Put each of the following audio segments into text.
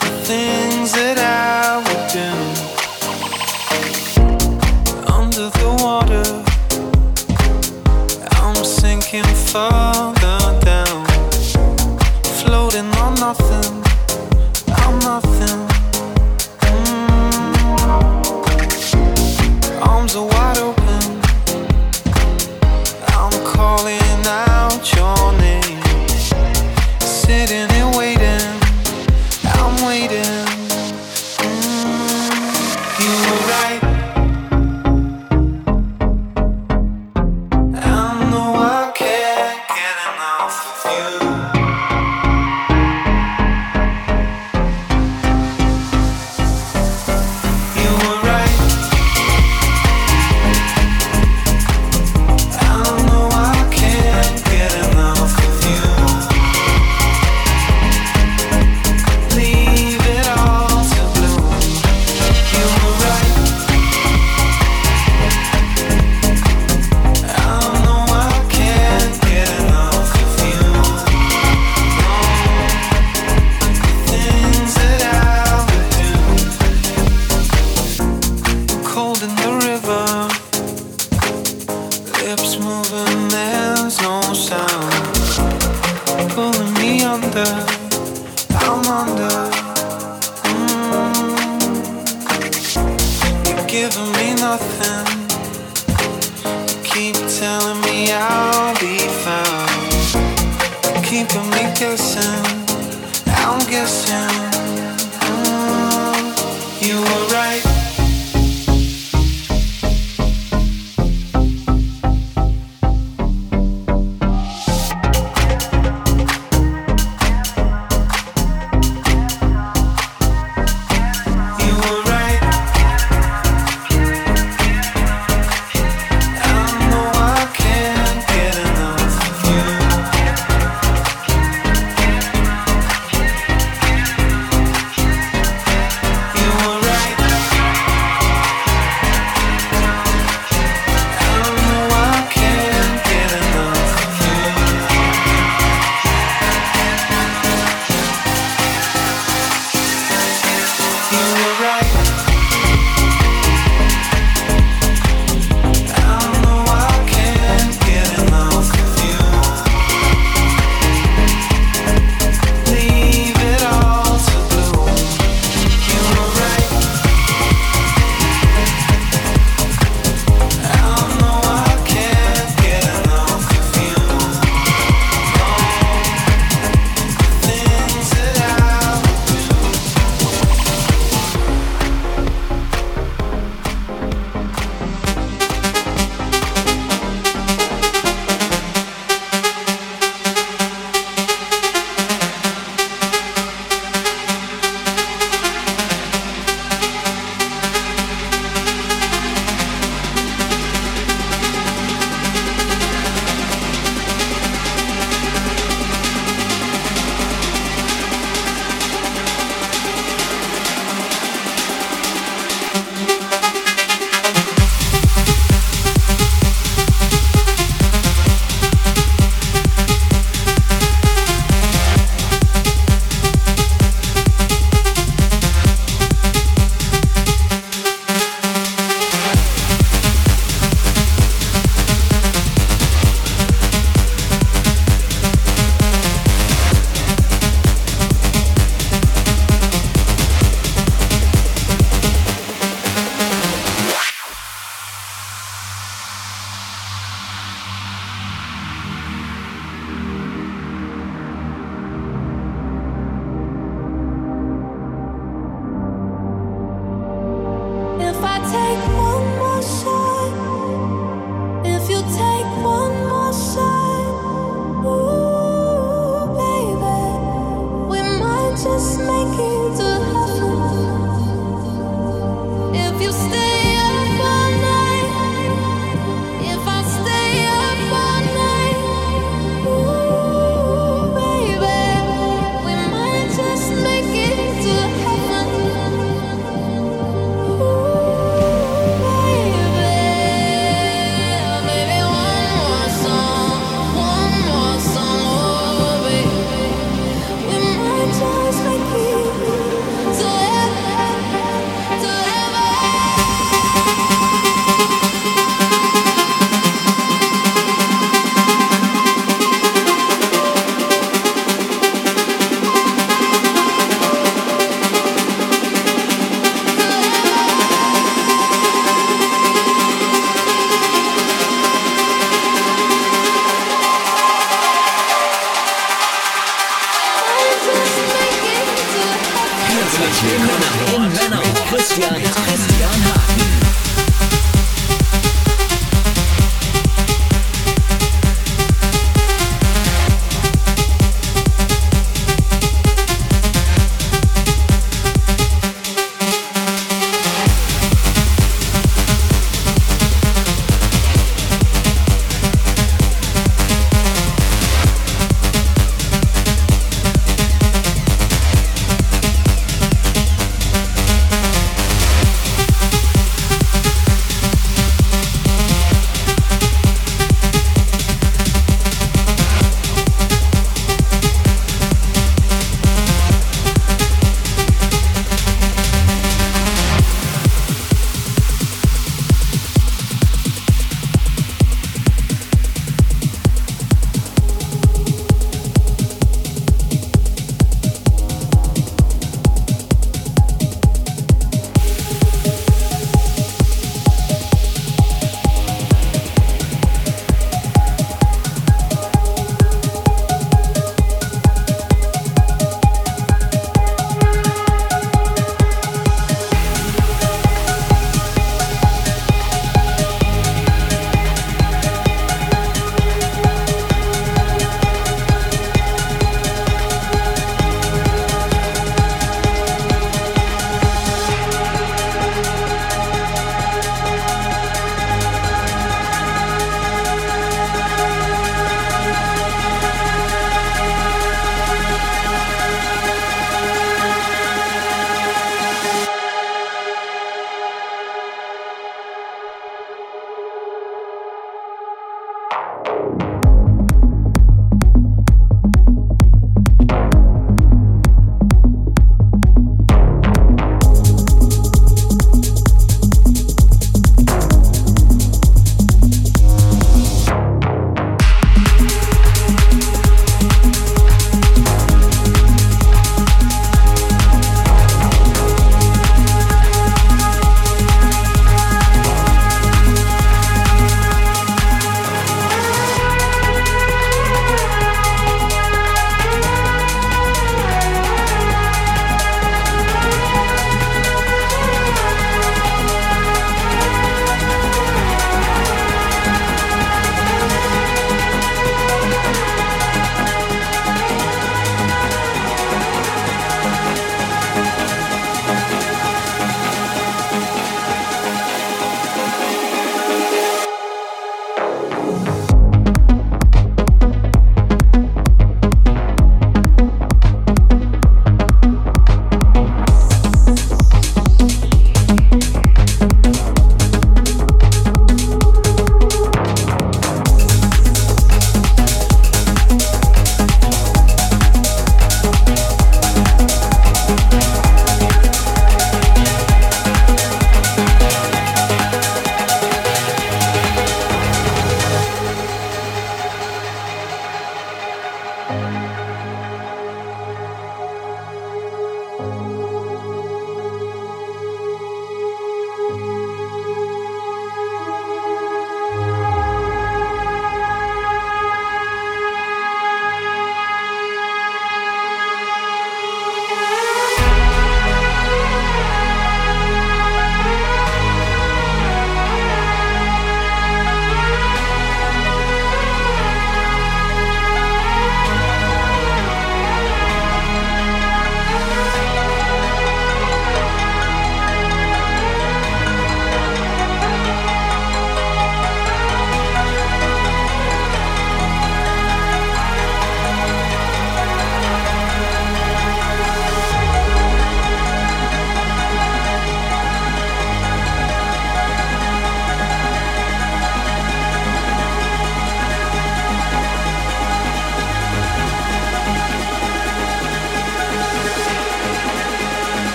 The things that I would do under the water, I'm sinking further down, floating on nothing. I'm nothing.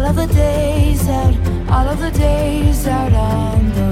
all of the days out, all of the days out on the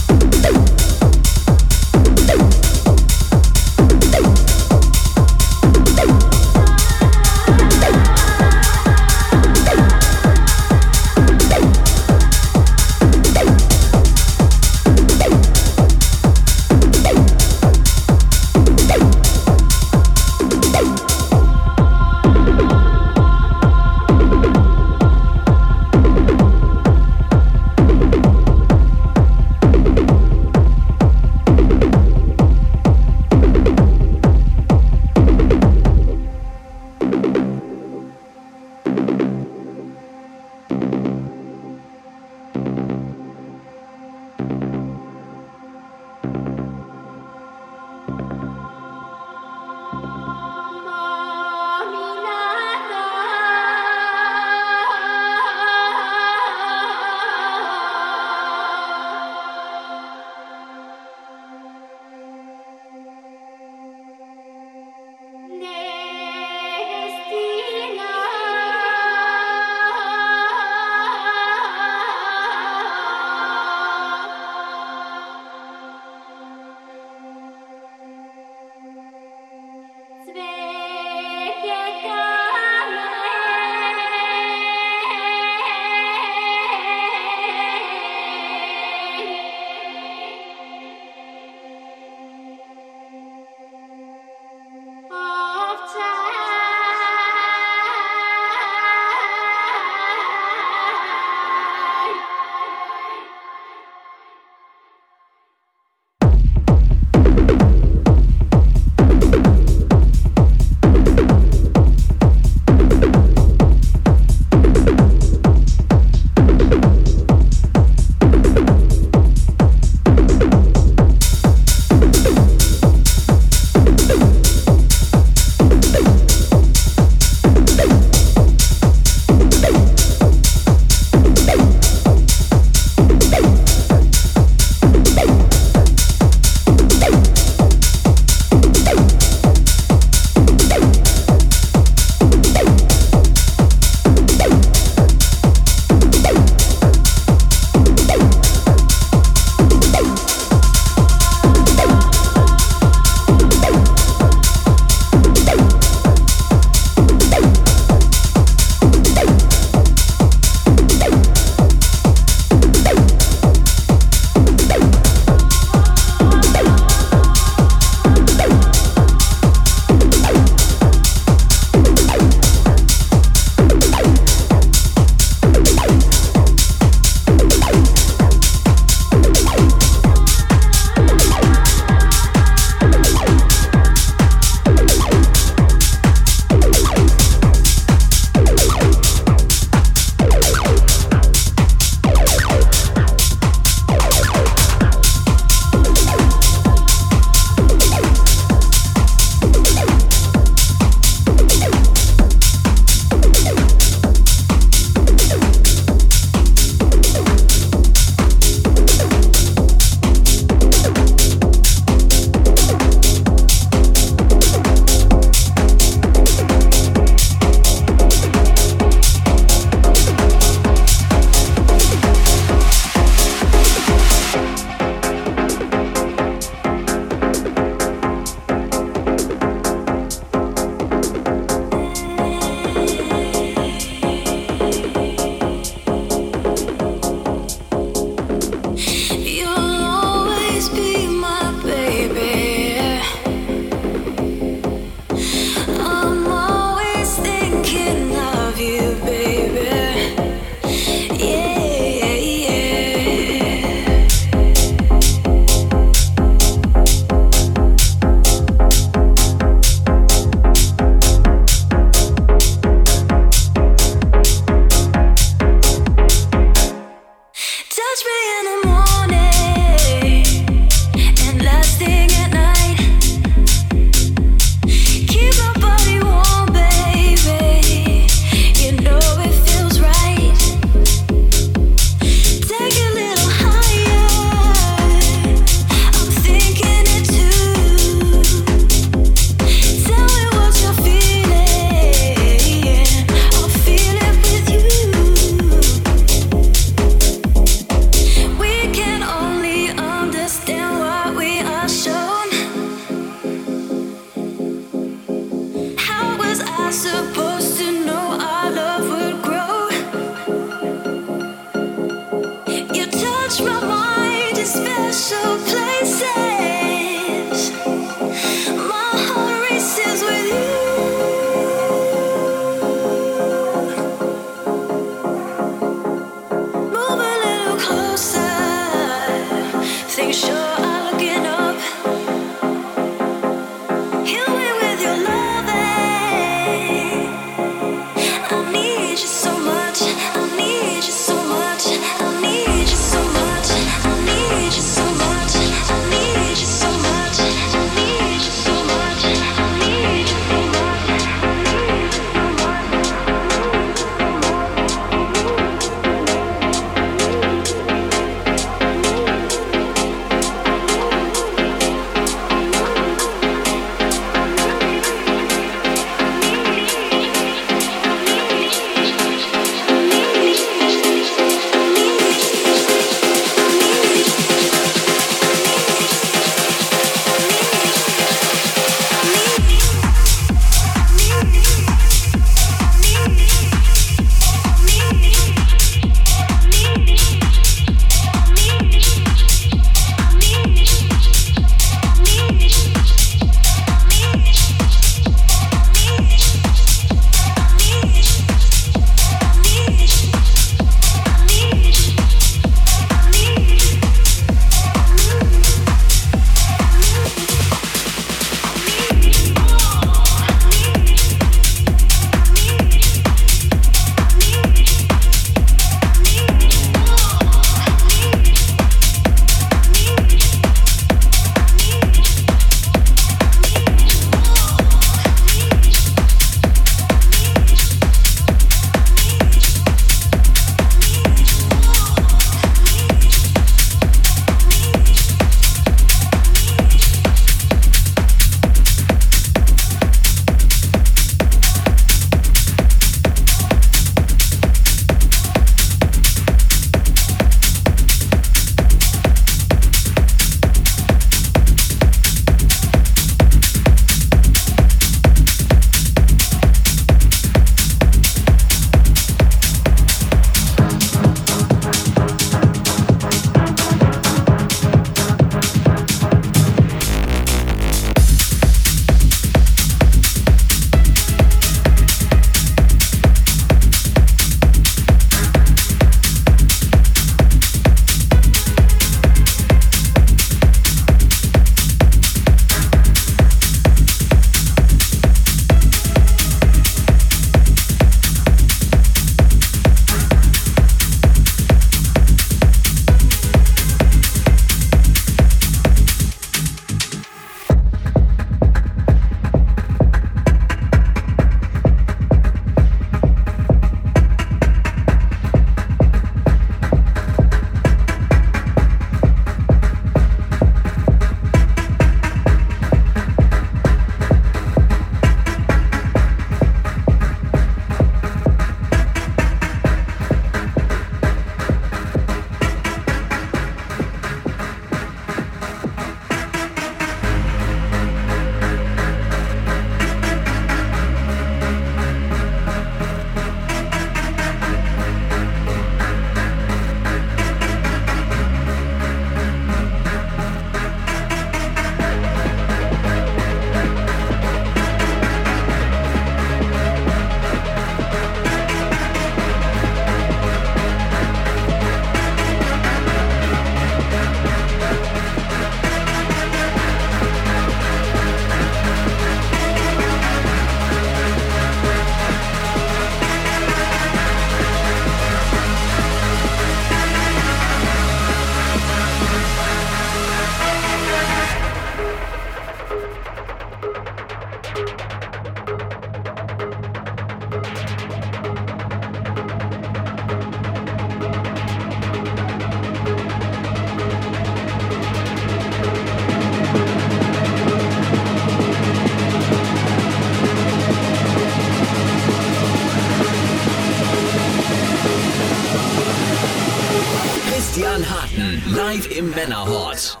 im Männerhort.